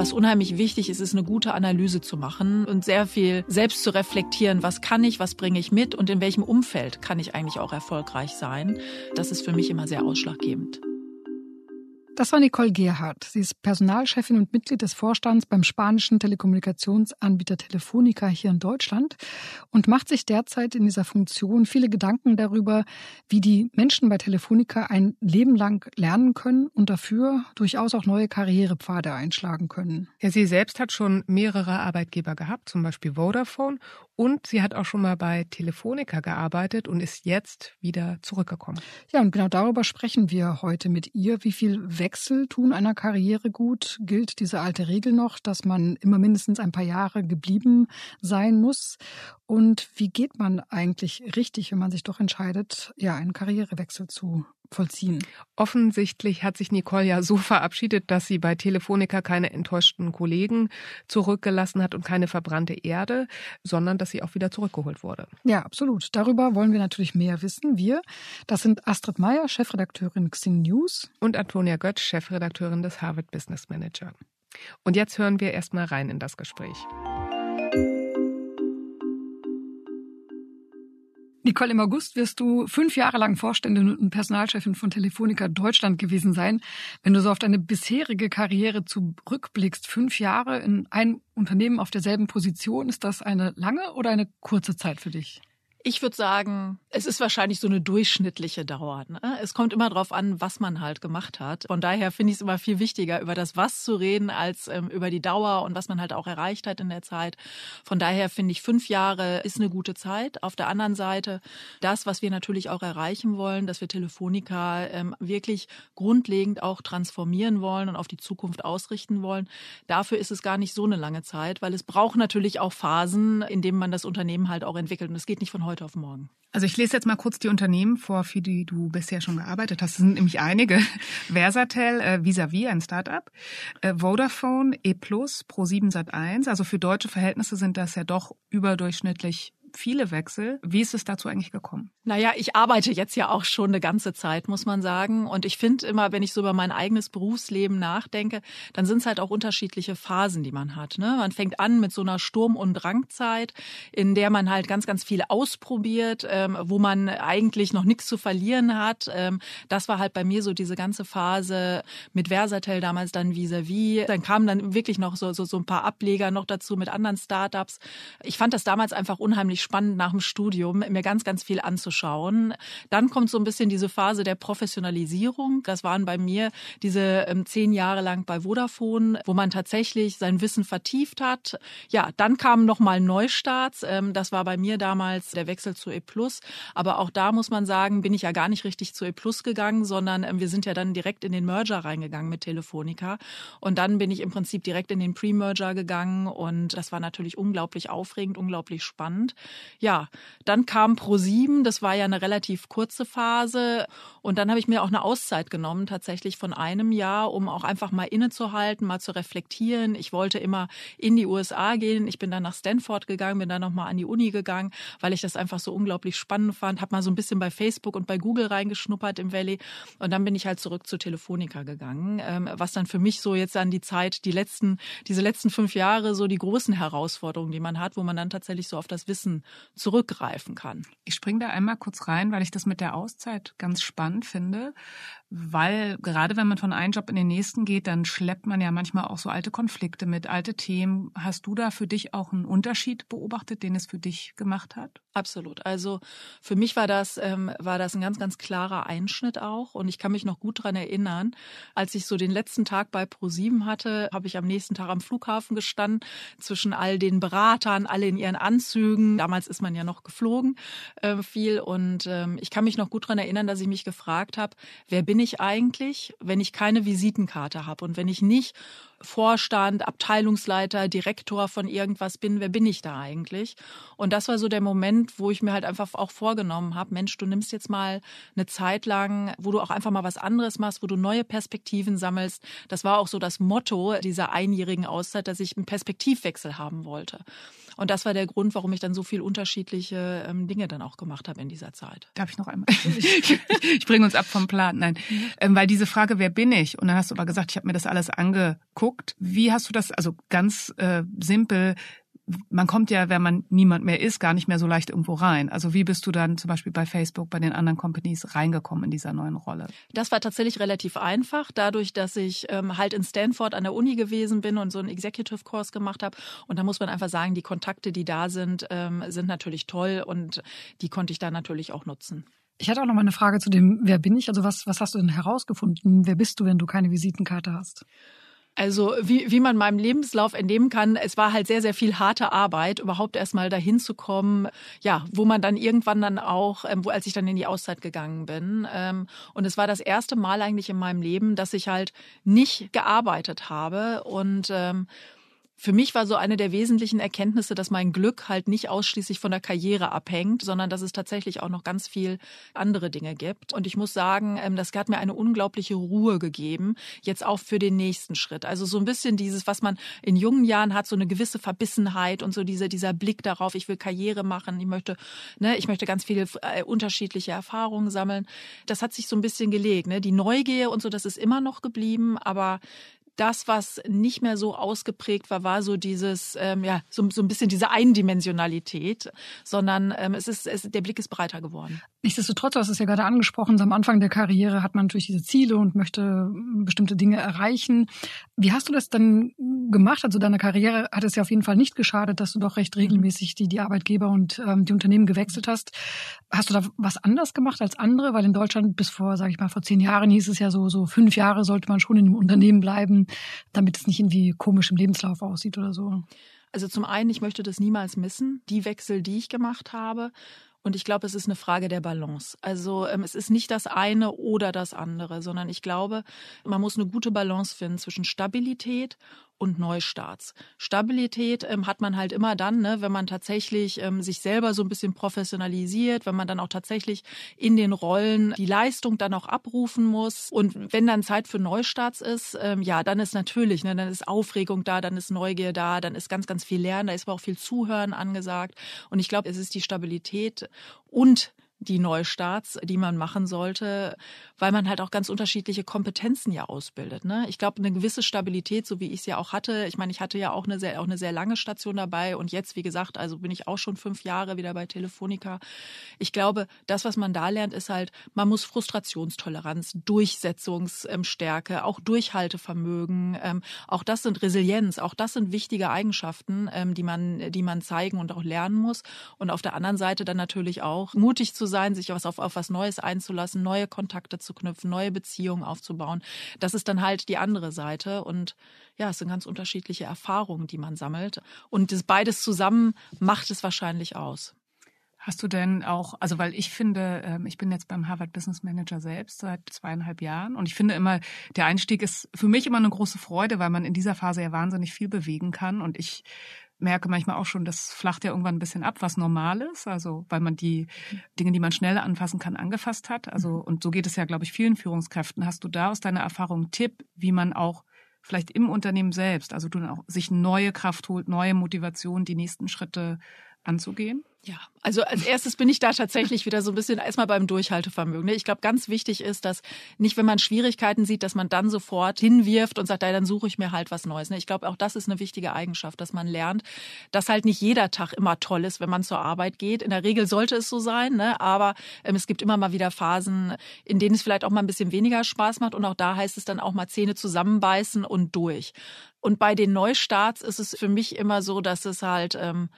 Was unheimlich wichtig ist, ist eine gute Analyse zu machen und sehr viel selbst zu reflektieren, was kann ich, was bringe ich mit und in welchem Umfeld kann ich eigentlich auch erfolgreich sein. Das ist für mich immer sehr ausschlaggebend. Das war Nicole Gerhardt. Sie ist Personalchefin und Mitglied des Vorstands beim spanischen Telekommunikationsanbieter Telefonica hier in Deutschland und macht sich derzeit in dieser Funktion viele Gedanken darüber, wie die Menschen bei Telefonica ein Leben lang lernen können und dafür durchaus auch neue Karrierepfade einschlagen können. Ja, sie selbst hat schon mehrere Arbeitgeber gehabt, zum Beispiel Vodafone und sie hat auch schon mal bei Telefonica gearbeitet und ist jetzt wieder zurückgekommen. Ja, und genau darüber sprechen wir heute mit ihr. Wie viel Wechsel tun einer Karriere gut? Gilt diese alte Regel noch, dass man immer mindestens ein paar Jahre geblieben sein muss? Und wie geht man eigentlich richtig, wenn man sich doch entscheidet, ja, einen Karrierewechsel zu vollziehen. Offensichtlich hat sich Nicole ja so verabschiedet, dass sie bei Telefonica keine enttäuschten Kollegen zurückgelassen hat und keine verbrannte Erde, sondern dass sie auch wieder zurückgeholt wurde. Ja, absolut. Darüber wollen wir natürlich mehr wissen. Wir, das sind Astrid Meyer, Chefredakteurin Xing News. Und Antonia Götz, Chefredakteurin des Harvard Business Manager. Und jetzt hören wir erstmal rein in das Gespräch. Nicole, im August wirst du fünf Jahre lang Vorständin und Personalchefin von Telefonica Deutschland gewesen sein. Wenn du so auf deine bisherige Karriere zurückblickst, fünf Jahre in einem Unternehmen auf derselben Position, ist das eine lange oder eine kurze Zeit für dich? Ich würde sagen, es ist wahrscheinlich so eine durchschnittliche Dauer. Ne? Es kommt immer darauf an, was man halt gemacht hat. Von daher finde ich es immer viel wichtiger, über das Was zu reden, als ähm, über die Dauer und was man halt auch erreicht hat in der Zeit. Von daher finde ich, fünf Jahre ist eine gute Zeit. Auf der anderen Seite, das, was wir natürlich auch erreichen wollen, dass wir Telefonica ähm, wirklich grundlegend auch transformieren wollen und auf die Zukunft ausrichten wollen, dafür ist es gar nicht so eine lange Zeit, weil es braucht natürlich auch Phasen, in denen man das Unternehmen halt auch entwickelt. Und es geht nicht von heute auf morgen. Also ich lese jetzt mal kurz die Unternehmen vor, für die du bisher schon gearbeitet hast. Es sind nämlich einige. Versatel, äh, Visavi, ein Startup, äh, Vodafone, E+, Pro7 Sat1. Also für deutsche Verhältnisse sind das ja doch überdurchschnittlich viele Wechsel. Wie ist es dazu eigentlich gekommen? Naja, ich arbeite jetzt ja auch schon eine ganze Zeit, muss man sagen. Und ich finde immer, wenn ich so über mein eigenes Berufsleben nachdenke, dann sind es halt auch unterschiedliche Phasen, die man hat. Ne? Man fängt an mit so einer Sturm- und Drangzeit, in der man halt ganz, ganz viel ausprobiert, ähm, wo man eigentlich noch nichts zu verlieren hat. Ähm, das war halt bei mir so diese ganze Phase mit Versatel damals dann vis-à-vis. -vis. Dann kamen dann wirklich noch so, so, so ein paar Ableger noch dazu mit anderen Startups. Ich fand das damals einfach unheimlich unheimlich spannend nach dem Studium, mir ganz, ganz viel anzuschauen. Dann kommt so ein bisschen diese Phase der Professionalisierung. Das waren bei mir diese ähm, zehn Jahre lang bei Vodafone, wo man tatsächlich sein Wissen vertieft hat. Ja, dann kamen nochmal Neustarts. Ähm, das war bei mir damals der Wechsel zu E+. Aber auch da muss man sagen, bin ich ja gar nicht richtig zu E+, gegangen, sondern ähm, wir sind ja dann direkt in den Merger reingegangen mit Telefonica. Und dann bin ich im Prinzip direkt in den Pre-Merger gegangen und das war natürlich unglaublich aufregend, unglaublich spannend. Ja, dann kam Pro7, das war ja eine relativ kurze Phase und dann habe ich mir auch eine Auszeit genommen, tatsächlich von einem Jahr, um auch einfach mal innezuhalten, mal zu reflektieren. Ich wollte immer in die USA gehen. Ich bin dann nach Stanford gegangen, bin dann nochmal an die Uni gegangen, weil ich das einfach so unglaublich spannend fand. Habe mal so ein bisschen bei Facebook und bei Google reingeschnuppert im Valley und dann bin ich halt zurück zu Telefonica gegangen, ähm, was dann für mich so jetzt an die Zeit, die letzten, diese letzten fünf Jahre so die großen Herausforderungen, die man hat, wo man dann tatsächlich so auf das Wissen zurückgreifen kann. Ich springe da einmal kurz rein, weil ich das mit der Auszeit ganz spannend finde weil gerade wenn man von einem Job in den nächsten geht, dann schleppt man ja manchmal auch so alte Konflikte mit, alte Themen. Hast du da für dich auch einen Unterschied beobachtet, den es für dich gemacht hat? Absolut. Also für mich war das ähm, war das ein ganz ganz klarer Einschnitt auch und ich kann mich noch gut dran erinnern, als ich so den letzten Tag bei ProSieben hatte, habe ich am nächsten Tag am Flughafen gestanden zwischen all den Beratern, alle in ihren Anzügen. Damals ist man ja noch geflogen äh, viel und ähm, ich kann mich noch gut dran erinnern, dass ich mich gefragt habe, wer bin ich eigentlich, wenn ich keine Visitenkarte habe und wenn ich nicht Vorstand, Abteilungsleiter, Direktor von irgendwas bin, wer bin ich da eigentlich? Und das war so der Moment, wo ich mir halt einfach auch vorgenommen habe, Mensch, du nimmst jetzt mal eine Zeit lang, wo du auch einfach mal was anderes machst, wo du neue Perspektiven sammelst. Das war auch so das Motto dieser einjährigen Auszeit, dass ich einen Perspektivwechsel haben wollte. Und das war der Grund, warum ich dann so viel unterschiedliche ähm, Dinge dann auch gemacht habe in dieser Zeit. Darf ich noch einmal? ich bringe uns ab vom Plan. Nein, ähm, weil diese Frage, wer bin ich? Und dann hast du aber gesagt, ich habe mir das alles angeguckt. Wie hast du das, also ganz äh, simpel, man kommt ja, wenn man niemand mehr ist, gar nicht mehr so leicht irgendwo rein. Also wie bist du dann zum Beispiel bei Facebook, bei den anderen Companies reingekommen in dieser neuen Rolle? Das war tatsächlich relativ einfach, dadurch, dass ich ähm, halt in Stanford an der Uni gewesen bin und so einen Executive Course gemacht habe. Und da muss man einfach sagen, die Kontakte, die da sind, ähm, sind natürlich toll und die konnte ich da natürlich auch nutzen. Ich hatte auch noch mal eine Frage zu dem, wer bin ich? Also was, was hast du denn herausgefunden? Wer bist du, wenn du keine Visitenkarte hast? Also wie, wie man meinem Lebenslauf entnehmen kann, es war halt sehr, sehr viel harte Arbeit, überhaupt erstmal dahin zu kommen, ja, wo man dann irgendwann dann auch, ähm, wo als ich dann in die Auszeit gegangen bin. Ähm, und es war das erste Mal eigentlich in meinem Leben, dass ich halt nicht gearbeitet habe und ähm, für mich war so eine der wesentlichen Erkenntnisse, dass mein Glück halt nicht ausschließlich von der Karriere abhängt, sondern dass es tatsächlich auch noch ganz viel andere Dinge gibt. Und ich muss sagen, ähm, das hat mir eine unglaubliche Ruhe gegeben, jetzt auch für den nächsten Schritt. Also so ein bisschen dieses, was man in jungen Jahren hat, so eine gewisse Verbissenheit und so dieser, dieser Blick darauf, ich will Karriere machen, ich möchte, ne, ich möchte ganz viele äh, unterschiedliche Erfahrungen sammeln. Das hat sich so ein bisschen gelegt. Ne? Die Neugier und so, das ist immer noch geblieben, aber das, was nicht mehr so ausgeprägt war, war so dieses, ähm, ja, so, so ein bisschen diese Eindimensionalität, sondern ähm, es ist, es, der Blick ist breiter geworden. Nichtsdestotrotz, du hast es ja gerade angesprochen, am Anfang der Karriere hat man natürlich diese Ziele und möchte bestimmte Dinge erreichen. Wie hast du das dann gemacht? Also deiner Karriere hat es ja auf jeden Fall nicht geschadet, dass du doch recht regelmäßig die, die Arbeitgeber und ähm, die Unternehmen gewechselt hast. Hast du da was anders gemacht als andere? Weil in Deutschland bis vor, sage ich mal, vor zehn Jahren hieß es ja so, so fünf Jahre sollte man schon in einem Unternehmen bleiben, damit es nicht irgendwie komisch im Lebenslauf aussieht oder so. Also zum einen, ich möchte das niemals missen, die Wechsel, die ich gemacht habe. Und ich glaube, es ist eine Frage der Balance. Also ähm, es ist nicht das eine oder das andere, sondern ich glaube, man muss eine gute Balance finden zwischen Stabilität und Neustarts. Stabilität ähm, hat man halt immer dann, ne, wenn man tatsächlich ähm, sich selber so ein bisschen professionalisiert, wenn man dann auch tatsächlich in den Rollen die Leistung dann auch abrufen muss. Und wenn dann Zeit für Neustarts ist, ähm, ja, dann ist natürlich, ne, dann ist Aufregung da, dann ist Neugier da, dann ist ganz, ganz viel Lernen, da ist aber auch viel Zuhören angesagt. Und ich glaube, es ist die Stabilität und die Neustarts, die man machen sollte, weil man halt auch ganz unterschiedliche Kompetenzen ja ausbildet. Ne? Ich glaube, eine gewisse Stabilität, so wie ich es ja auch hatte. Ich meine, ich hatte ja auch eine sehr, auch eine sehr lange Station dabei und jetzt, wie gesagt, also bin ich auch schon fünf Jahre wieder bei Telefonica. Ich glaube, das, was man da lernt, ist halt, man muss Frustrationstoleranz, Durchsetzungsstärke, auch Durchhaltevermögen, ähm, auch das sind Resilienz, auch das sind wichtige Eigenschaften, ähm, die man, die man zeigen und auch lernen muss. Und auf der anderen Seite dann natürlich auch mutig zu sein, sich auf, auf was Neues einzulassen, neue Kontakte zu knüpfen, neue Beziehungen aufzubauen. Das ist dann halt die andere Seite. Und ja, es sind ganz unterschiedliche Erfahrungen, die man sammelt. Und das beides zusammen macht es wahrscheinlich aus. Hast du denn auch, also weil ich finde, ähm, ich bin jetzt beim Harvard Business Manager selbst seit zweieinhalb Jahren und ich finde immer, der Einstieg ist für mich immer eine große Freude, weil man in dieser Phase ja wahnsinnig viel bewegen kann und ich merke manchmal auch schon, das flacht ja irgendwann ein bisschen ab, was normal ist, also weil man die Dinge, die man schnell anfassen kann, angefasst hat. Also mhm. und so geht es ja, glaube ich, vielen Führungskräften. Hast du da aus deiner Erfahrung einen Tipp, wie man auch vielleicht im Unternehmen selbst, also du dann auch sich neue Kraft holt, neue Motivation, die nächsten Schritte anzugehen? Ja, also als erstes bin ich da tatsächlich wieder so ein bisschen erstmal beim Durchhaltevermögen. Ne? Ich glaube, ganz wichtig ist, dass nicht, wenn man Schwierigkeiten sieht, dass man dann sofort hinwirft und sagt, ja, dann suche ich mir halt was Neues. Ne? Ich glaube, auch das ist eine wichtige Eigenschaft, dass man lernt, dass halt nicht jeder Tag immer toll ist, wenn man zur Arbeit geht. In der Regel sollte es so sein, ne? aber ähm, es gibt immer mal wieder Phasen, in denen es vielleicht auch mal ein bisschen weniger Spaß macht und auch da heißt es dann auch mal Zähne zusammenbeißen und durch. Und bei den Neustarts ist es für mich immer so, dass es halt ähm,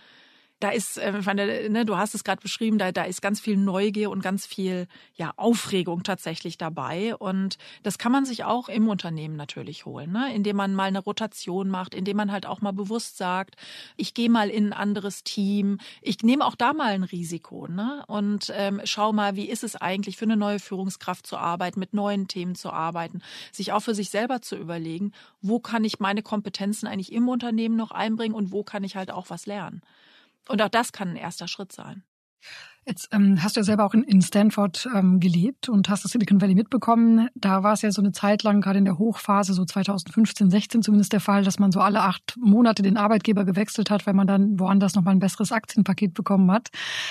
da ist, äh, ne, du hast es gerade beschrieben, da, da ist ganz viel Neugier und ganz viel ja, Aufregung tatsächlich dabei. Und das kann man sich auch im Unternehmen natürlich holen, ne? indem man mal eine Rotation macht, indem man halt auch mal bewusst sagt, ich gehe mal in ein anderes Team, ich nehme auch da mal ein Risiko ne? und ähm, schau mal, wie ist es eigentlich für eine neue Führungskraft zu arbeiten, mit neuen Themen zu arbeiten, sich auch für sich selber zu überlegen, wo kann ich meine Kompetenzen eigentlich im Unternehmen noch einbringen und wo kann ich halt auch was lernen. Und auch das kann ein erster Schritt sein. Jetzt ähm, hast du ja selber auch in, in Stanford ähm, gelebt und hast das Silicon Valley mitbekommen. Da war es ja so eine Zeit lang, gerade in der Hochphase, so 2015, 16 zumindest der Fall, dass man so alle acht Monate den Arbeitgeber gewechselt hat, weil man dann woanders nochmal ein besseres Aktienpaket bekommen hat.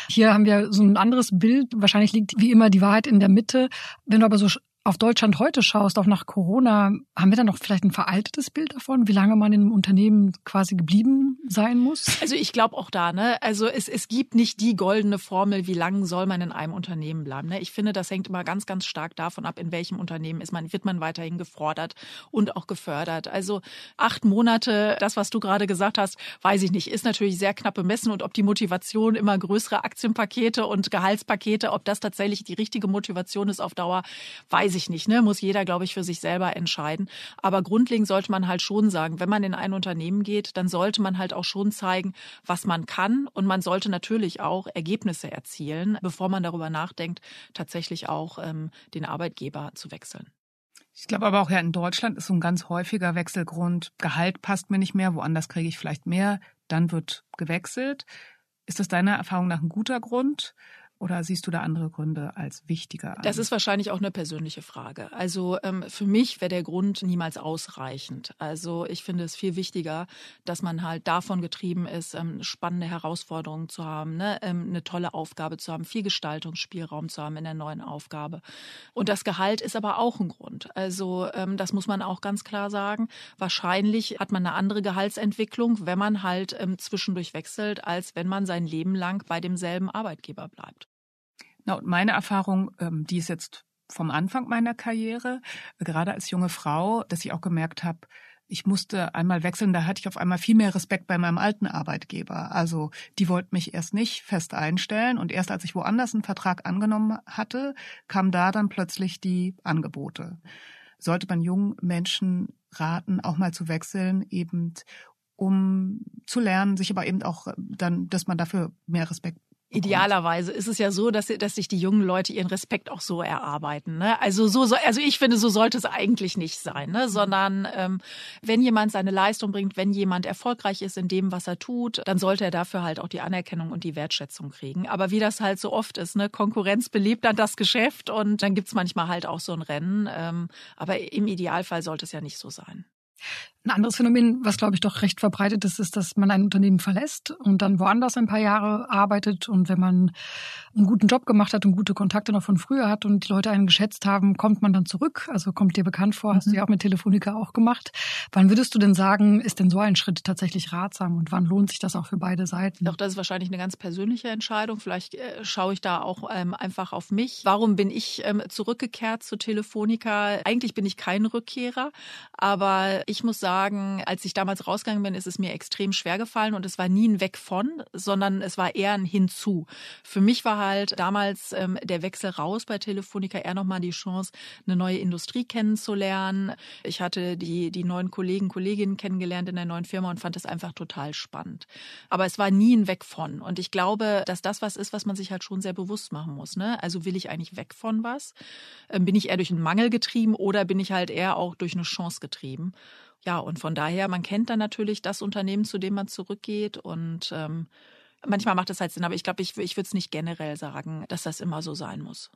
Hier haben wir so ein anderes Bild. Wahrscheinlich liegt wie immer die Wahrheit in der Mitte. Wenn du aber so auf Deutschland heute schaust, auch nach Corona, haben wir dann noch vielleicht ein veraltetes Bild davon, wie lange man in einem Unternehmen quasi geblieben sein muss? Also ich glaube auch da, ne? Also es, es gibt nicht die goldene Formel, wie lange soll man in einem Unternehmen bleiben. Ne? Ich finde, das hängt immer ganz, ganz stark davon ab, in welchem Unternehmen ist man, wird man weiterhin gefordert und auch gefördert. Also acht Monate, das, was du gerade gesagt hast, weiß ich nicht, ist natürlich sehr knapp bemessen und ob die Motivation immer größere Aktienpakete und Gehaltspakete, ob das tatsächlich die richtige Motivation ist auf Dauer, weiß weiß ich nicht, ne? Muss jeder, glaube ich, für sich selber entscheiden. Aber grundlegend sollte man halt schon sagen, wenn man in ein Unternehmen geht, dann sollte man halt auch schon zeigen, was man kann. Und man sollte natürlich auch Ergebnisse erzielen, bevor man darüber nachdenkt, tatsächlich auch ähm, den Arbeitgeber zu wechseln. Ich glaube aber auch ja in Deutschland ist so ein ganz häufiger Wechselgrund, Gehalt passt mir nicht mehr, woanders kriege ich vielleicht mehr, dann wird gewechselt. Ist das deiner Erfahrung nach ein guter Grund? Oder siehst du da andere Gründe als wichtiger? An? Das ist wahrscheinlich auch eine persönliche Frage. Also ähm, für mich wäre der Grund niemals ausreichend. Also ich finde es viel wichtiger, dass man halt davon getrieben ist, ähm, spannende Herausforderungen zu haben, ne? ähm, eine tolle Aufgabe zu haben, viel Gestaltungsspielraum zu haben in der neuen Aufgabe. Und das Gehalt ist aber auch ein Grund. Also ähm, das muss man auch ganz klar sagen. Wahrscheinlich hat man eine andere Gehaltsentwicklung, wenn man halt ähm, zwischendurch wechselt, als wenn man sein Leben lang bei demselben Arbeitgeber bleibt. Na, und meine Erfahrung, ähm, die ist jetzt vom Anfang meiner Karriere, gerade als junge Frau, dass ich auch gemerkt habe, ich musste einmal wechseln, da hatte ich auf einmal viel mehr Respekt bei meinem alten Arbeitgeber. Also die wollten mich erst nicht fest einstellen und erst als ich woanders einen Vertrag angenommen hatte, kamen da dann plötzlich die Angebote. Sollte man jungen Menschen raten, auch mal zu wechseln, eben um zu lernen, sich aber eben auch dann, dass man dafür mehr Respekt Idealerweise ist es ja so, dass, dass sich die jungen Leute ihren Respekt auch so erarbeiten. Ne? Also so, also ich finde, so sollte es eigentlich nicht sein, ne? sondern ähm, wenn jemand seine Leistung bringt, wenn jemand erfolgreich ist in dem, was er tut, dann sollte er dafür halt auch die Anerkennung und die Wertschätzung kriegen. Aber wie das halt so oft ist, ne, Konkurrenz belebt dann das Geschäft und dann gibt's manchmal halt auch so ein Rennen. Ähm, aber im Idealfall sollte es ja nicht so sein. Ein anderes Phänomen, was glaube ich doch recht verbreitet ist, ist, dass man ein Unternehmen verlässt und dann woanders ein paar Jahre arbeitet. Und wenn man einen guten Job gemacht hat und gute Kontakte noch von früher hat und die Leute einen geschätzt haben, kommt man dann zurück. Also kommt dir bekannt vor, hast mhm. du ja auch mit Telefonica auch gemacht. Wann würdest du denn sagen, ist denn so ein Schritt tatsächlich ratsam und wann lohnt sich das auch für beide Seiten? Doch, das ist wahrscheinlich eine ganz persönliche Entscheidung. Vielleicht äh, schaue ich da auch ähm, einfach auf mich. Warum bin ich ähm, zurückgekehrt zu Telefonica? Eigentlich bin ich kein Rückkehrer, aber ich muss sagen, sagen, als ich damals rausgegangen bin, ist es mir extrem schwer gefallen und es war nie ein Weg von, sondern es war eher ein Hinzu. Für mich war halt damals ähm, der Wechsel raus bei Telefonica eher nochmal die Chance, eine neue Industrie kennenzulernen. Ich hatte die, die neuen Kollegen, Kolleginnen kennengelernt in der neuen Firma und fand es einfach total spannend. Aber es war nie ein Weg von. Und ich glaube, dass das was ist, was man sich halt schon sehr bewusst machen muss. Ne? Also will ich eigentlich weg von was? Ähm, bin ich eher durch einen Mangel getrieben oder bin ich halt eher auch durch eine Chance getrieben? Ja, und von daher, man kennt dann natürlich das Unternehmen, zu dem man zurückgeht und ähm, manchmal macht es halt Sinn, aber ich glaube, ich, ich würde es nicht generell sagen, dass das immer so sein muss.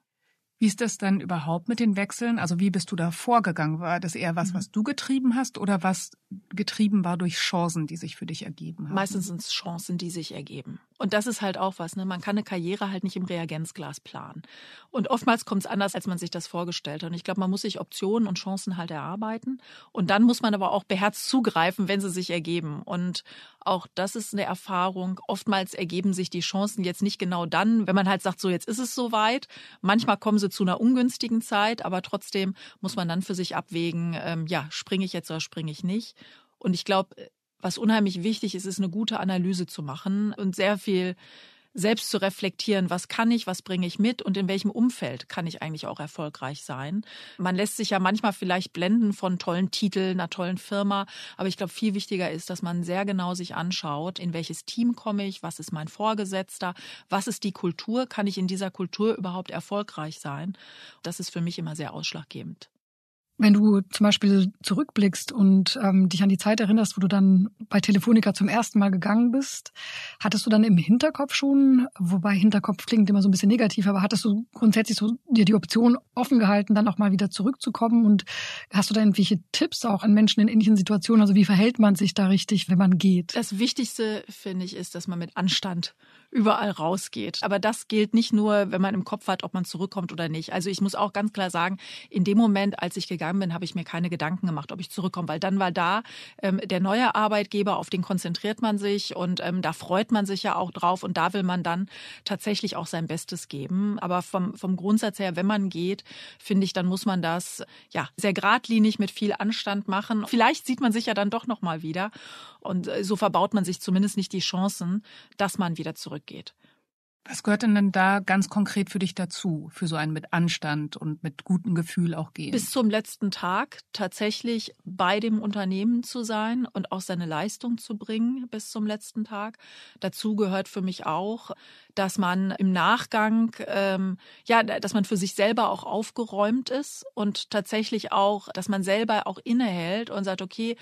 Wie ist das dann überhaupt mit den Wechseln? Also wie bist du da vorgegangen? War das eher was, mhm. was du getrieben hast oder was getrieben war durch Chancen, die sich für dich ergeben haben? Meistens sind es Chancen, die sich ergeben. Und das ist halt auch was, ne? Man kann eine Karriere halt nicht im Reagenzglas planen. Und oftmals kommt es anders, als man sich das vorgestellt hat. Und ich glaube, man muss sich Optionen und Chancen halt erarbeiten. Und dann muss man aber auch beherzt zugreifen, wenn sie sich ergeben. Und auch das ist eine Erfahrung. Oftmals ergeben sich die Chancen jetzt nicht genau dann, wenn man halt sagt, so jetzt ist es soweit. Manchmal kommen sie zu einer ungünstigen Zeit, aber trotzdem muss man dann für sich abwägen, ähm, ja, springe ich jetzt oder springe ich nicht. Und ich glaube, was unheimlich wichtig ist, ist eine gute Analyse zu machen und sehr viel selbst zu reflektieren, was kann ich, was bringe ich mit und in welchem Umfeld kann ich eigentlich auch erfolgreich sein. Man lässt sich ja manchmal vielleicht blenden von tollen Titeln, einer tollen Firma, aber ich glaube, viel wichtiger ist, dass man sehr genau sich anschaut, in welches Team komme ich, was ist mein Vorgesetzter, was ist die Kultur, kann ich in dieser Kultur überhaupt erfolgreich sein. Das ist für mich immer sehr ausschlaggebend. Wenn du zum Beispiel zurückblickst und ähm, dich an die Zeit erinnerst, wo du dann bei Telefonica zum ersten Mal gegangen bist, hattest du dann im Hinterkopf schon, wobei Hinterkopf klingt immer so ein bisschen negativ, aber hattest du grundsätzlich so dir die Option offen gehalten, dann auch mal wieder zurückzukommen und hast du da irgendwelche Tipps auch an Menschen in ähnlichen Situationen? Also wie verhält man sich da richtig, wenn man geht? Das Wichtigste, finde ich, ist, dass man mit Anstand überall rausgeht. Aber das gilt nicht nur, wenn man im Kopf hat, ob man zurückkommt oder nicht. Also ich muss auch ganz klar sagen, in dem Moment, als ich gegangen bin, habe ich mir keine Gedanken gemacht, ob ich zurückkomme, weil dann war da ähm, der neue Arbeitgeber, auf den konzentriert man sich und ähm, da freut man sich ja auch drauf und da will man dann tatsächlich auch sein Bestes geben. Aber vom, vom Grundsatz her, wenn man geht, finde ich, dann muss man das ja sehr geradlinig mit viel Anstand machen. Vielleicht sieht man sich ja dann doch noch mal wieder und äh, so verbaut man sich zumindest nicht die Chancen, dass man wieder zurückgeht. Was gehört denn denn da ganz konkret für dich dazu, für so einen mit Anstand und mit gutem Gefühl auch gehen? Bis zum letzten Tag tatsächlich bei dem Unternehmen zu sein und auch seine Leistung zu bringen bis zum letzten Tag. Dazu gehört für mich auch, dass man im Nachgang, ähm, ja, dass man für sich selber auch aufgeräumt ist und tatsächlich auch, dass man selber auch innehält und sagt, okay,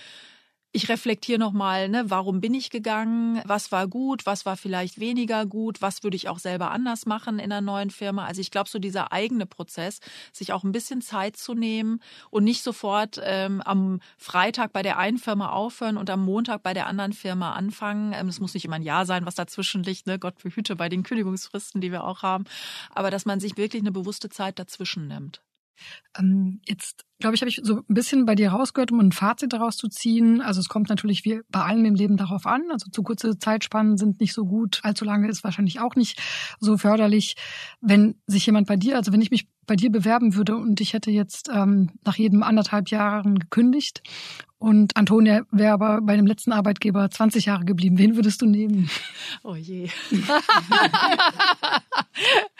ich reflektiere nochmal, ne, warum bin ich gegangen, was war gut, was war vielleicht weniger gut, was würde ich auch selber anders machen in einer neuen Firma. Also ich glaube, so dieser eigene Prozess, sich auch ein bisschen Zeit zu nehmen und nicht sofort ähm, am Freitag bei der einen Firma aufhören und am Montag bei der anderen Firma anfangen. Ähm, es muss nicht immer ein Jahr sein, was dazwischen liegt, ne? Gott behüte bei den Kündigungsfristen, die wir auch haben. Aber dass man sich wirklich eine bewusste Zeit dazwischen nimmt. Ähm, jetzt, glaube ich, habe ich so ein bisschen bei dir rausgehört, um ein Fazit daraus zu ziehen. Also es kommt natürlich wie bei allem im Leben darauf an. Also zu kurze Zeitspannen sind nicht so gut. Allzu lange ist wahrscheinlich auch nicht so förderlich. Wenn sich jemand bei dir, also wenn ich mich bei dir bewerben würde und ich hätte jetzt ähm, nach jedem anderthalb Jahren gekündigt und Antonia wäre aber bei dem letzten Arbeitgeber 20 Jahre geblieben. Wen würdest du nehmen? Oh je.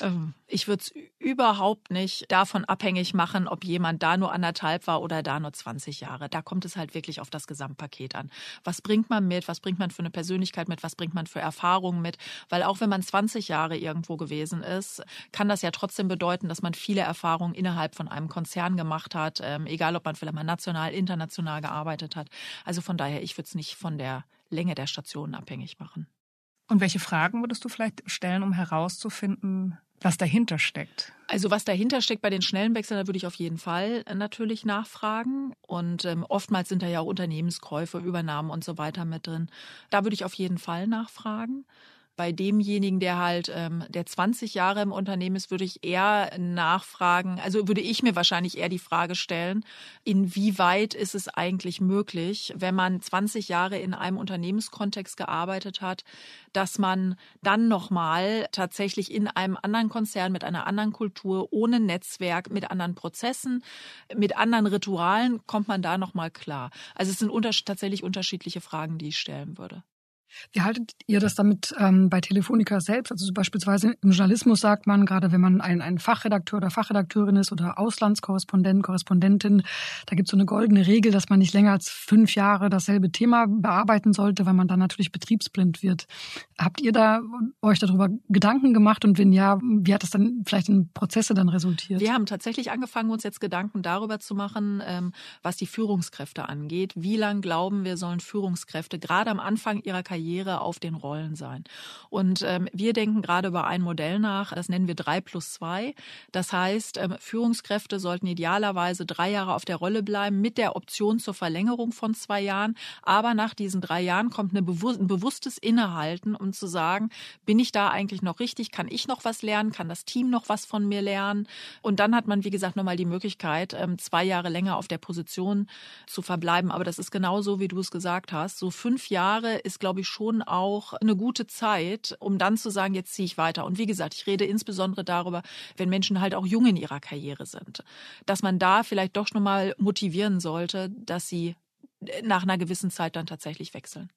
Ähm, ich würde es überhaupt nicht davon abhängig machen, ob jemand da nur anderthalb war oder da nur 20 Jahre. Da kommt es halt wirklich auf das Gesamtpaket an. Was bringt man mit? Was bringt man für eine Persönlichkeit mit? Was bringt man für Erfahrungen mit? Weil auch wenn man 20 Jahre irgendwo gewesen ist, kann das ja trotzdem bedeuten, dass man viele Erfahrungen innerhalb von einem Konzern gemacht hat, ähm, egal ob man vielleicht mal national, international gearbeitet hat. Also von daher, ich würde es nicht von der Länge der Stationen abhängig machen. Und welche Fragen würdest du vielleicht stellen, um herauszufinden, was dahinter steckt? Also was dahinter steckt bei den schnellen Wechseln, da würde ich auf jeden Fall äh, natürlich nachfragen. Und ähm, oftmals sind da ja auch Unternehmenskäufe, Übernahmen und so weiter mit drin. Da würde ich auf jeden Fall nachfragen bei demjenigen, der halt, ähm, der 20 Jahre im Unternehmen ist, würde ich eher nachfragen, also würde ich mir wahrscheinlich eher die Frage stellen, inwieweit ist es eigentlich möglich, wenn man 20 Jahre in einem Unternehmenskontext gearbeitet hat, dass man dann nochmal tatsächlich in einem anderen Konzern mit einer anderen Kultur, ohne Netzwerk, mit anderen Prozessen, mit anderen Ritualen, kommt man da nochmal klar. Also es sind unter tatsächlich unterschiedliche Fragen, die ich stellen würde. Wie haltet ihr das damit ähm, bei Telefonica selbst? Also beispielsweise im Journalismus sagt man, gerade wenn man ein, ein Fachredakteur oder Fachredakteurin ist oder Auslandskorrespondent, Korrespondentin, da gibt es so eine goldene Regel, dass man nicht länger als fünf Jahre dasselbe Thema bearbeiten sollte, weil man dann natürlich betriebsblind wird. Habt ihr da euch darüber Gedanken gemacht und wenn ja, wie hat das dann vielleicht in Prozesse dann resultiert? Wir haben tatsächlich angefangen, uns jetzt Gedanken darüber zu machen, ähm, was die Führungskräfte angeht. Wie lang glauben wir, sollen Führungskräfte gerade am Anfang ihrer Karriere Karriere auf den Rollen sein. Und ähm, wir denken gerade über ein Modell nach, das nennen wir drei plus zwei. Das heißt, ähm, Führungskräfte sollten idealerweise drei Jahre auf der Rolle bleiben mit der Option zur Verlängerung von zwei Jahren. Aber nach diesen drei Jahren kommt eine bewusst, ein bewusstes Innehalten, um zu sagen, bin ich da eigentlich noch richtig? Kann ich noch was lernen? Kann das Team noch was von mir lernen? Und dann hat man, wie gesagt, nochmal die Möglichkeit, ähm, zwei Jahre länger auf der Position zu verbleiben. Aber das ist genauso, wie du es gesagt hast. So fünf Jahre ist, glaube ich, schon auch eine gute Zeit, um dann zu sagen, jetzt ziehe ich weiter. Und wie gesagt, ich rede insbesondere darüber, wenn Menschen halt auch jung in ihrer Karriere sind, dass man da vielleicht doch schon mal motivieren sollte, dass sie nach einer gewissen Zeit dann tatsächlich wechseln.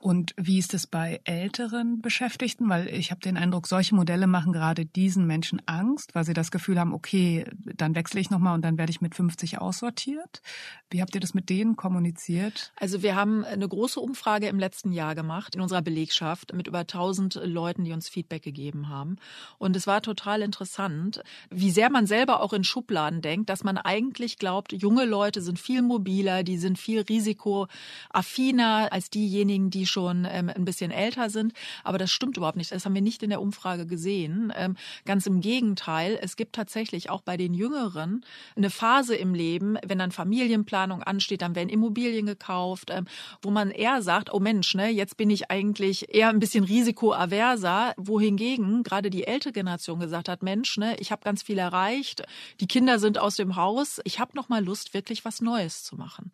Und wie ist es bei älteren Beschäftigten? Weil ich habe den Eindruck, solche Modelle machen gerade diesen Menschen Angst, weil sie das Gefühl haben, okay, dann wechsle ich nochmal und dann werde ich mit 50 aussortiert. Wie habt ihr das mit denen kommuniziert? Also wir haben eine große Umfrage im letzten Jahr gemacht in unserer Belegschaft mit über 1000 Leuten, die uns Feedback gegeben haben. Und es war total interessant, wie sehr man selber auch in Schubladen denkt, dass man eigentlich glaubt, junge Leute sind viel mobiler, die sind viel risikoaffiner als diejenigen, die schon ähm, ein bisschen älter sind. Aber das stimmt überhaupt nicht. Das haben wir nicht in der Umfrage gesehen. Ähm, ganz im Gegenteil. Es gibt tatsächlich auch bei den Jüngeren eine Phase im Leben, wenn dann Familienplanung ansteht, dann werden Immobilien gekauft, ähm, wo man eher sagt, oh Mensch, ne, jetzt bin ich eigentlich eher ein bisschen risikoaverser, wohingegen gerade die ältere Generation gesagt hat, Mensch, ne, ich habe ganz viel erreicht, die Kinder sind aus dem Haus, ich habe noch mal Lust, wirklich was Neues zu machen.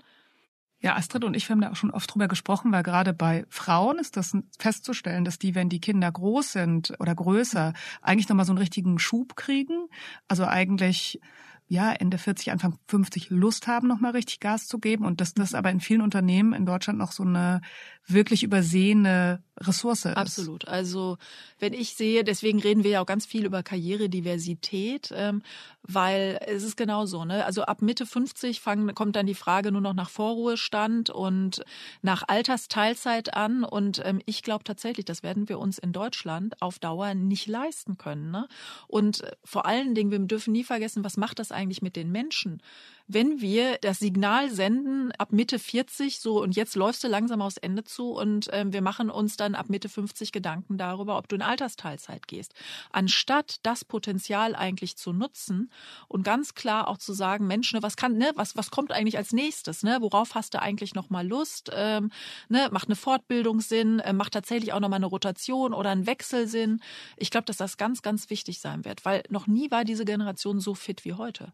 Ja, Astrid und ich haben da auch schon oft drüber gesprochen, weil gerade bei Frauen ist das festzustellen, dass die, wenn die Kinder groß sind oder größer, eigentlich nochmal so einen richtigen Schub kriegen. Also eigentlich ja, Ende 40, Anfang 50 Lust haben, nochmal richtig Gas zu geben und dass das aber in vielen Unternehmen in Deutschland noch so eine wirklich übersehene Ressource ist. Absolut. Also wenn ich sehe, deswegen reden wir ja auch ganz viel über Karrierediversität, ähm, weil es ist genau so. Ne? Also ab Mitte 50 fang, kommt dann die Frage nur noch nach Vorruhestand und nach Altersteilzeit an. Und ähm, ich glaube tatsächlich, das werden wir uns in Deutschland auf Dauer nicht leisten können. Ne? Und vor allen Dingen, wir dürfen nie vergessen, was macht das eigentlich mit den Menschen? Wenn wir das Signal senden ab Mitte 40 so und jetzt läufst du langsam aufs Ende zu und äh, wir machen uns dann ab Mitte 50 Gedanken darüber, ob du in Altersteilzeit gehst. Anstatt das Potenzial eigentlich zu nutzen und ganz klar auch zu sagen, Mensch, ne, was kann, ne, was, was kommt eigentlich als nächstes, ne? Worauf hast du eigentlich noch mal Lust? Ähm, ne, macht eine Fortbildung Sinn, äh, macht tatsächlich auch noch mal eine Rotation oder ein Wechsel Sinn. Ich glaube, dass das ganz, ganz wichtig sein wird, weil noch nie war diese Generation so fit wie heute.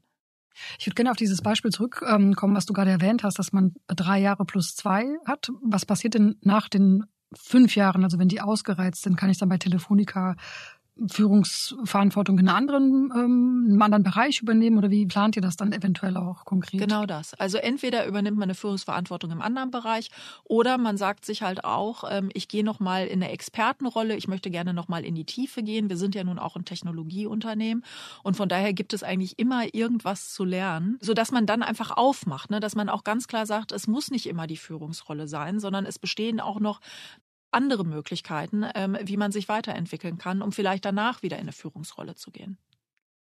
Ich würde gerne auf dieses Beispiel zurückkommen, was du gerade erwähnt hast, dass man drei Jahre plus zwei hat. Was passiert denn nach den fünf Jahren? Also wenn die ausgereizt sind, kann ich dann bei Telefonica Führungsverantwortung in, anderen, ähm, einem anderen Bereich übernehmen oder wie plant ihr das dann eventuell auch konkret? Genau das. Also entweder übernimmt man eine Führungsverantwortung im anderen Bereich oder man sagt sich halt auch, ähm, ich gehe noch mal in eine Expertenrolle, ich möchte gerne noch mal in die Tiefe gehen. Wir sind ja nun auch ein Technologieunternehmen und von daher gibt es eigentlich immer irgendwas zu lernen, so dass man dann einfach aufmacht, ne? dass man auch ganz klar sagt, es muss nicht immer die Führungsrolle sein, sondern es bestehen auch noch andere Möglichkeiten, ähm, wie man sich weiterentwickeln kann, um vielleicht danach wieder in eine Führungsrolle zu gehen.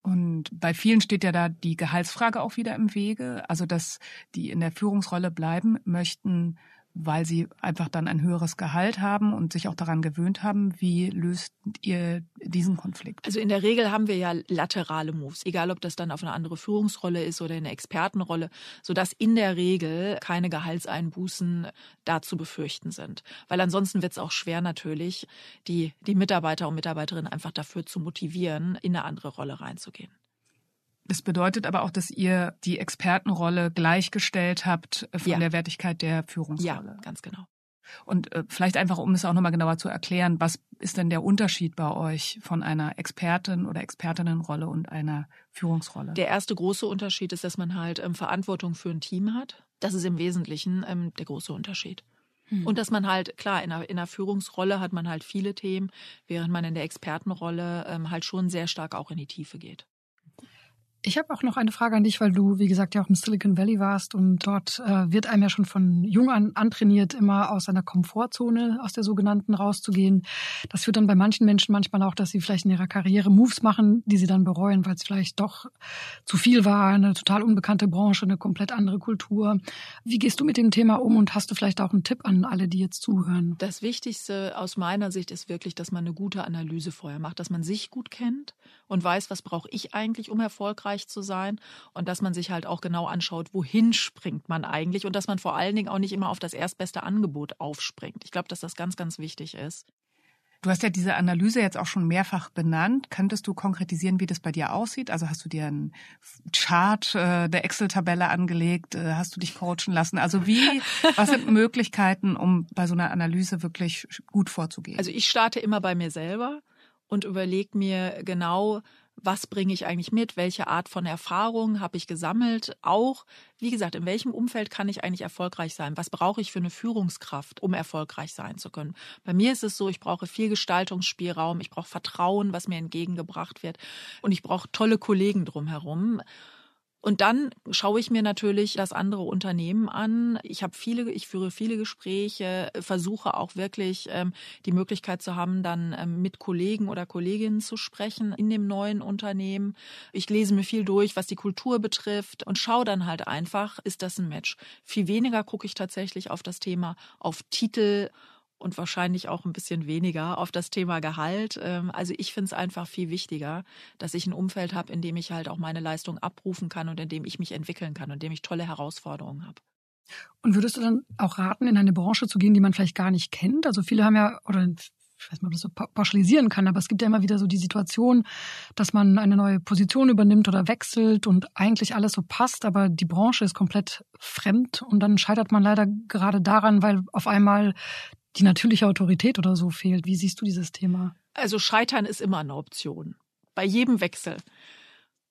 Und bei vielen steht ja da die Gehaltsfrage auch wieder im Wege. Also, dass die in der Führungsrolle bleiben möchten, weil sie einfach dann ein höheres Gehalt haben und sich auch daran gewöhnt haben. Wie löst ihr diesen Konflikt? Also in der Regel haben wir ja laterale Moves, egal ob das dann auf eine andere Führungsrolle ist oder eine Expertenrolle, sodass in der Regel keine Gehaltseinbußen da zu befürchten sind. Weil ansonsten wird es auch schwer natürlich, die, die Mitarbeiter und Mitarbeiterinnen einfach dafür zu motivieren, in eine andere Rolle reinzugehen. Das bedeutet aber auch, dass ihr die Expertenrolle gleichgestellt habt von ja. der Wertigkeit der Führungsrolle. Ja, ganz genau. Und äh, vielleicht einfach, um es auch nochmal genauer zu erklären, was ist denn der Unterschied bei euch von einer Expertin- oder Expertinnenrolle und einer Führungsrolle? Der erste große Unterschied ist, dass man halt ähm, Verantwortung für ein Team hat. Das ist im Wesentlichen ähm, der große Unterschied. Hm. Und dass man halt, klar, in einer, in einer Führungsrolle hat man halt viele Themen, während man in der Expertenrolle ähm, halt schon sehr stark auch in die Tiefe geht. Ich habe auch noch eine Frage an dich, weil du, wie gesagt, ja auch im Silicon Valley warst und dort äh, wird einem ja schon von jung an antrainiert, immer aus seiner Komfortzone, aus der sogenannten, rauszugehen. Das führt dann bei manchen Menschen manchmal auch, dass sie vielleicht in ihrer Karriere Moves machen, die sie dann bereuen, weil es vielleicht doch zu viel war, eine total unbekannte Branche, eine komplett andere Kultur. Wie gehst du mit dem Thema um und hast du vielleicht auch einen Tipp an alle, die jetzt zuhören? Das Wichtigste aus meiner Sicht ist wirklich, dass man eine gute Analyse vorher macht, dass man sich gut kennt und weiß, was brauche ich eigentlich, um erfolgreich zu sein und dass man sich halt auch genau anschaut, wohin springt man eigentlich und dass man vor allen Dingen auch nicht immer auf das erstbeste Angebot aufspringt. Ich glaube, dass das ganz, ganz wichtig ist. Du hast ja diese Analyse jetzt auch schon mehrfach benannt. Könntest du konkretisieren, wie das bei dir aussieht? Also hast du dir einen Chart äh, der Excel-Tabelle angelegt? Äh, hast du dich coachen lassen? Also wie, was sind Möglichkeiten, um bei so einer Analyse wirklich gut vorzugehen? Also ich starte immer bei mir selber und überlege mir genau, was bringe ich eigentlich mit, welche Art von Erfahrung habe ich gesammelt, auch, wie gesagt, in welchem Umfeld kann ich eigentlich erfolgreich sein, was brauche ich für eine Führungskraft, um erfolgreich sein zu können. Bei mir ist es so, ich brauche viel Gestaltungsspielraum, ich brauche Vertrauen, was mir entgegengebracht wird und ich brauche tolle Kollegen drumherum. Und dann schaue ich mir natürlich das andere Unternehmen an. Ich habe viele, ich führe viele Gespräche, versuche auch wirklich ähm, die Möglichkeit zu haben, dann ähm, mit Kollegen oder Kolleginnen zu sprechen in dem neuen Unternehmen. Ich lese mir viel durch, was die Kultur betrifft und schaue dann halt einfach, ist das ein Match? Viel weniger gucke ich tatsächlich auf das Thema, auf Titel und wahrscheinlich auch ein bisschen weniger auf das Thema Gehalt. Ähm, also ich finde es einfach viel wichtiger, dass ich ein Umfeld habe, in dem ich halt auch meine Leistung abrufen kann und in dem ich mich entwickeln kann und in dem ich tolle Herausforderungen habe. Und würdest du dann auch raten, in eine Branche zu gehen, die man vielleicht gar nicht kennt? Also viele haben ja, oder ich weiß nicht, ob das so pauschalisieren kann, aber es gibt ja immer wieder so die Situation, dass man eine neue Position übernimmt oder wechselt und eigentlich alles so passt, aber die Branche ist komplett fremd und dann scheitert man leider gerade daran, weil auf einmal die natürliche Autorität oder so fehlt. Wie siehst du dieses Thema? Also Scheitern ist immer eine Option. Bei jedem Wechsel.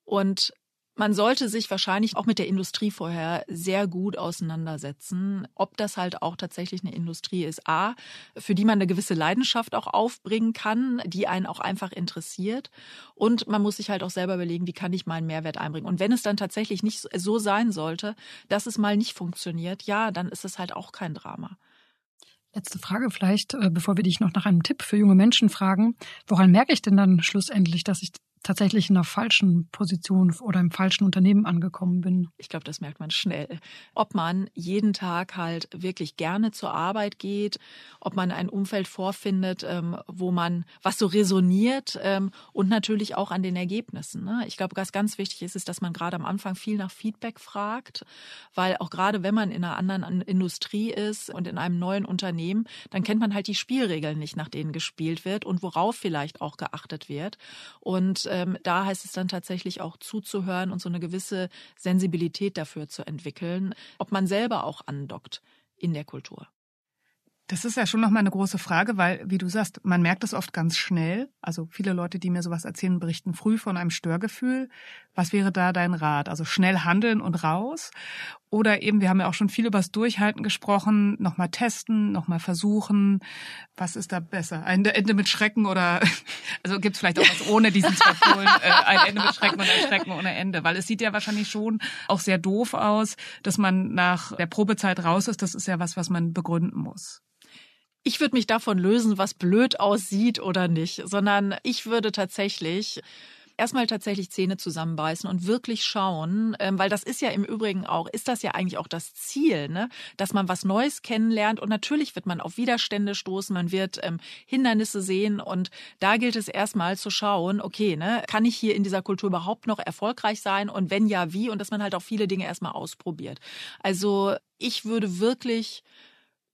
Und man sollte sich wahrscheinlich auch mit der Industrie vorher sehr gut auseinandersetzen, ob das halt auch tatsächlich eine Industrie ist. A, für die man eine gewisse Leidenschaft auch aufbringen kann, die einen auch einfach interessiert. Und man muss sich halt auch selber überlegen, wie kann ich meinen Mehrwert einbringen. Und wenn es dann tatsächlich nicht so sein sollte, dass es mal nicht funktioniert, ja, dann ist es halt auch kein Drama. Letzte Frage vielleicht, äh, bevor wir dich noch nach einem Tipp für junge Menschen fragen. Woran merke ich denn dann schlussendlich, dass ich tatsächlich in einer falschen Position oder im falschen Unternehmen angekommen bin. Ich glaube, das merkt man schnell. Ob man jeden Tag halt wirklich gerne zur Arbeit geht, ob man ein Umfeld vorfindet, ähm, wo man was so resoniert ähm, und natürlich auch an den Ergebnissen. Ne? Ich glaube, was ganz wichtig ist, ist, dass man gerade am Anfang viel nach Feedback fragt, weil auch gerade wenn man in einer anderen Industrie ist und in einem neuen Unternehmen, dann kennt man halt die Spielregeln nicht, nach denen gespielt wird und worauf vielleicht auch geachtet wird. Und ähm, da heißt es dann tatsächlich auch zuzuhören und so eine gewisse Sensibilität dafür zu entwickeln, ob man selber auch andockt in der Kultur. Das ist ja schon nochmal eine große Frage, weil, wie du sagst, man merkt es oft ganz schnell. Also viele Leute, die mir sowas erzählen, berichten früh von einem Störgefühl. Was wäre da dein Rat? Also schnell handeln und raus? Oder eben, wir haben ja auch schon viel über das Durchhalten gesprochen, nochmal testen, nochmal versuchen. Was ist da besser? Ein Ende mit Schrecken oder, also gibt es vielleicht auch was ohne diesen zwei Polen, äh, ein Ende mit Schrecken und ein Schrecken ohne Ende? Weil es sieht ja wahrscheinlich schon auch sehr doof aus, dass man nach der Probezeit raus ist. Das ist ja was, was man begründen muss ich würde mich davon lösen, was blöd aussieht oder nicht, sondern ich würde tatsächlich erstmal tatsächlich Zähne zusammenbeißen und wirklich schauen, ähm, weil das ist ja im Übrigen auch, ist das ja eigentlich auch das Ziel, ne? dass man was Neues kennenlernt und natürlich wird man auf Widerstände stoßen, man wird ähm, Hindernisse sehen und da gilt es erstmal zu schauen, okay, ne, kann ich hier in dieser Kultur überhaupt noch erfolgreich sein und wenn ja, wie und dass man halt auch viele Dinge erstmal ausprobiert. Also ich würde wirklich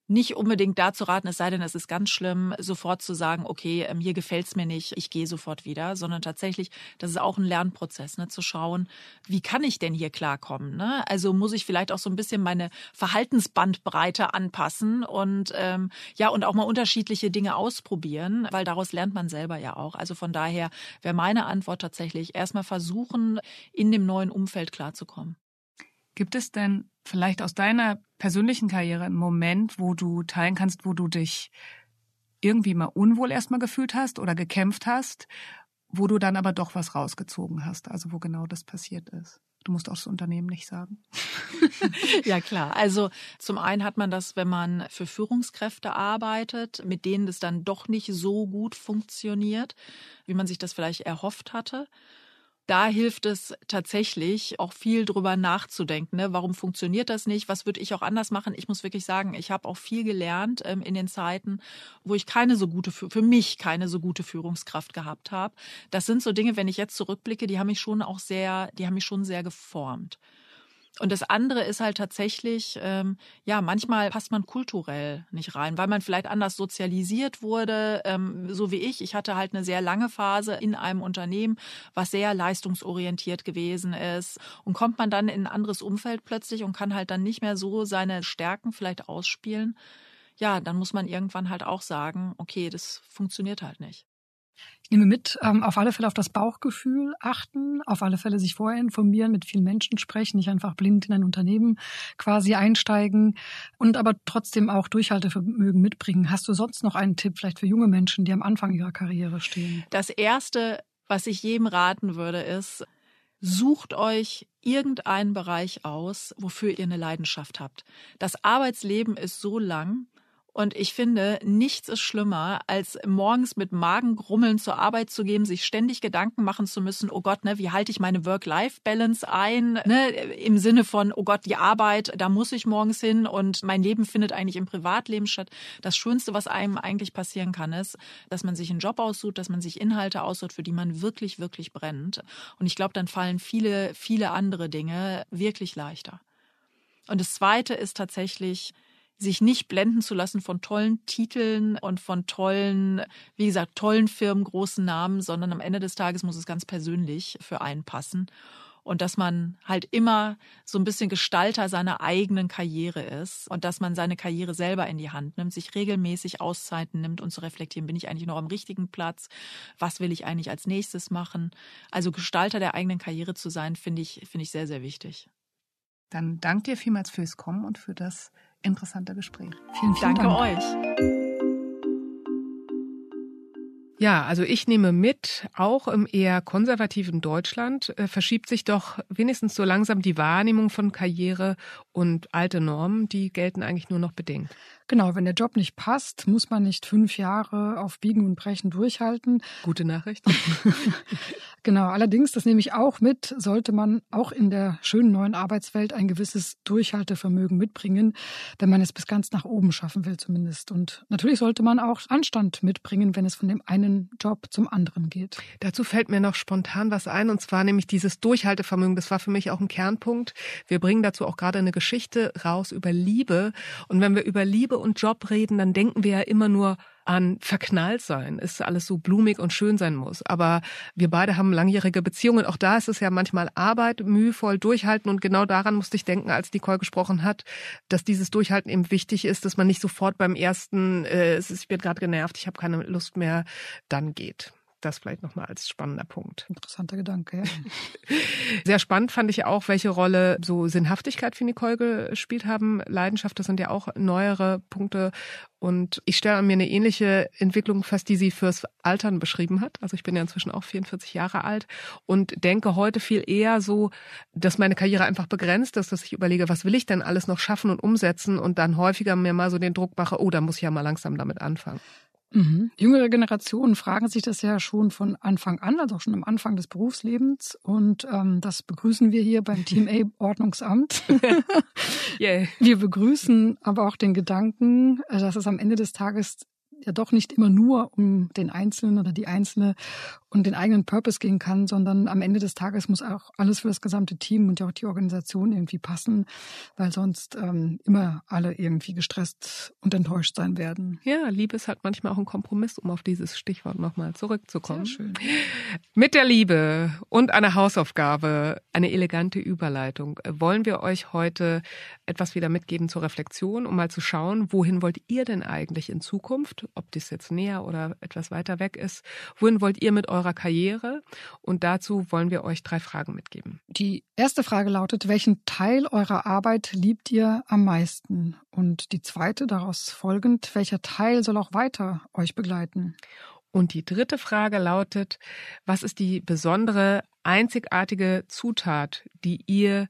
nicht unbedingt dazu raten, es sei denn, es ist ganz schlimm, sofort zu sagen, okay, ähm, hier gefällt's mir nicht, ich gehe sofort wieder, sondern tatsächlich, das ist auch ein Lernprozess, ne, zu schauen, wie kann ich denn hier klarkommen? Ne? Also muss ich vielleicht auch so ein bisschen meine Verhaltensbandbreite anpassen und ähm, ja und auch mal unterschiedliche Dinge ausprobieren, weil daraus lernt man selber ja auch. Also von daher wäre meine Antwort tatsächlich erstmal versuchen, in dem neuen Umfeld klarzukommen. Gibt es denn vielleicht aus deiner persönlichen Karriere einen Moment, wo du teilen kannst, wo du dich irgendwie mal unwohl erstmal gefühlt hast oder gekämpft hast, wo du dann aber doch was rausgezogen hast, also wo genau das passiert ist? Du musst auch das Unternehmen nicht sagen. ja, klar. Also zum einen hat man das, wenn man für Führungskräfte arbeitet, mit denen das dann doch nicht so gut funktioniert, wie man sich das vielleicht erhofft hatte da hilft es tatsächlich auch viel drüber nachzudenken. Ne? Warum funktioniert das nicht? Was würde ich auch anders machen? Ich muss wirklich sagen, ich habe auch viel gelernt ähm, in den Zeiten, wo ich keine so gute, für mich keine so gute Führungskraft gehabt habe. Das sind so Dinge, wenn ich jetzt zurückblicke, die haben mich schon auch sehr, die haben mich schon sehr geformt. Und das andere ist halt tatsächlich, ähm, ja, manchmal passt man kulturell nicht rein, weil man vielleicht anders sozialisiert wurde, ähm, so wie ich. Ich hatte halt eine sehr lange Phase in einem Unternehmen, was sehr leistungsorientiert gewesen ist. Und kommt man dann in ein anderes Umfeld plötzlich und kann halt dann nicht mehr so seine Stärken vielleicht ausspielen, ja, dann muss man irgendwann halt auch sagen, okay, das funktioniert halt nicht. Ich nehme mit, ähm, auf alle Fälle auf das Bauchgefühl achten, auf alle Fälle sich vorher informieren, mit vielen Menschen sprechen, nicht einfach blind in ein Unternehmen quasi einsteigen und aber trotzdem auch Durchhaltevermögen mitbringen. Hast du sonst noch einen Tipp vielleicht für junge Menschen, die am Anfang ihrer Karriere stehen? Das erste, was ich jedem raten würde, ist, Sucht euch irgendeinen Bereich aus, wofür ihr eine Leidenschaft habt. Das Arbeitsleben ist so lang, und ich finde, nichts ist schlimmer, als morgens mit Magengrummeln zur Arbeit zu gehen, sich ständig Gedanken machen zu müssen, oh Gott, ne, wie halte ich meine Work-Life-Balance ein? Ne, Im Sinne von, oh Gott, die Arbeit, da muss ich morgens hin und mein Leben findet eigentlich im Privatleben statt. Das Schönste, was einem eigentlich passieren kann, ist, dass man sich einen Job aussucht, dass man sich Inhalte aussucht, für die man wirklich, wirklich brennt. Und ich glaube, dann fallen viele, viele andere Dinge wirklich leichter. Und das Zweite ist tatsächlich, sich nicht blenden zu lassen von tollen Titeln und von tollen, wie gesagt, tollen Firmen, großen Namen, sondern am Ende des Tages muss es ganz persönlich für einen passen. Und dass man halt immer so ein bisschen Gestalter seiner eigenen Karriere ist und dass man seine Karriere selber in die Hand nimmt, sich regelmäßig Auszeiten nimmt und zu reflektieren, bin ich eigentlich noch am richtigen Platz? Was will ich eigentlich als nächstes machen? Also Gestalter der eigenen Karriere zu sein, finde ich, finde ich sehr, sehr wichtig. Dann danke dir vielmals fürs Kommen und für das interessante Gespräch. Vielen, vielen Danke Dank. euch. Ja, also ich nehme mit, auch im eher konservativen Deutschland äh, verschiebt sich doch wenigstens so langsam die Wahrnehmung von Karriere und alte Normen, die gelten eigentlich nur noch bedingt. Genau, wenn der Job nicht passt, muss man nicht fünf Jahre auf Biegen und Brechen durchhalten. Gute Nachricht. genau, allerdings, das nehme ich auch mit, sollte man auch in der schönen neuen Arbeitswelt ein gewisses Durchhaltevermögen mitbringen, wenn man es bis ganz nach oben schaffen will zumindest. Und natürlich sollte man auch Anstand mitbringen, wenn es von dem einen Job zum anderen geht. Dazu fällt mir noch spontan was ein, und zwar nämlich dieses Durchhaltevermögen. Das war für mich auch ein Kernpunkt. Wir bringen dazu auch gerade eine Geschichte raus über Liebe. Und wenn wir über Liebe und Job reden, dann denken wir ja immer nur an verknallt sein, ist alles so blumig und schön sein muss. Aber wir beide haben langjährige Beziehungen. Auch da ist es ja manchmal Arbeit, mühevoll durchhalten. Und genau daran musste ich denken, als Nicole gesprochen hat, dass dieses Durchhalten eben wichtig ist, dass man nicht sofort beim ersten, äh, es ist, ich bin gerade genervt, ich habe keine Lust mehr, dann geht das vielleicht nochmal als spannender Punkt. Interessanter Gedanke, ja. Sehr spannend fand ich auch, welche Rolle so Sinnhaftigkeit für Nicole gespielt haben. Leidenschaft, das sind ja auch neuere Punkte. Und ich stelle mir eine ähnliche Entwicklung fest, die sie fürs Altern beschrieben hat. Also ich bin ja inzwischen auch 44 Jahre alt und denke heute viel eher so, dass meine Karriere einfach begrenzt ist, dass ich überlege, was will ich denn alles noch schaffen und umsetzen und dann häufiger mir mal so den Druck mache, oh, da muss ich ja mal langsam damit anfangen. Mhm. Jüngere Generationen fragen sich das ja schon von Anfang an, also auch schon am Anfang des Berufslebens. Und ähm, das begrüßen wir hier beim Team A Ordnungsamt. yeah. Wir begrüßen aber auch den Gedanken, äh, dass es am Ende des Tages ja doch nicht immer nur um den Einzelnen oder die Einzelne und den eigenen Purpose gehen kann, sondern am Ende des Tages muss auch alles für das gesamte Team und ja auch die Organisation irgendwie passen, weil sonst ähm, immer alle irgendwie gestresst und enttäuscht sein werden. Ja, Liebe ist halt manchmal auch ein Kompromiss, um auf dieses Stichwort nochmal zurückzukommen. Sehr schön. Mit der Liebe und einer Hausaufgabe, eine elegante Überleitung, wollen wir euch heute etwas wieder mitgeben zur Reflexion, um mal zu schauen, wohin wollt ihr denn eigentlich in Zukunft? ob das jetzt näher oder etwas weiter weg ist. Wohin wollt ihr mit eurer Karriere? Und dazu wollen wir euch drei Fragen mitgeben. Die erste Frage lautet, welchen Teil eurer Arbeit liebt ihr am meisten? Und die zweite daraus folgend, welcher Teil soll auch weiter euch begleiten? Und die dritte Frage lautet, was ist die besondere, einzigartige Zutat, die ihr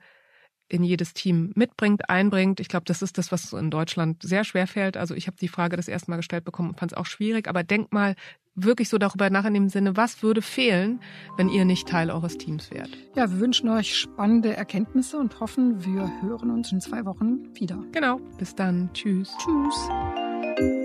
in jedes Team mitbringt, einbringt. Ich glaube, das ist das, was in Deutschland sehr schwer fällt. Also ich habe die Frage das erste Mal gestellt bekommen und fand es auch schwierig. Aber denkt mal wirklich so darüber nach in dem Sinne, was würde fehlen, wenn ihr nicht Teil eures Teams wärt? Ja, wir wünschen euch spannende Erkenntnisse und hoffen, wir hören uns in zwei Wochen wieder. Genau. Bis dann. Tschüss. Tschüss.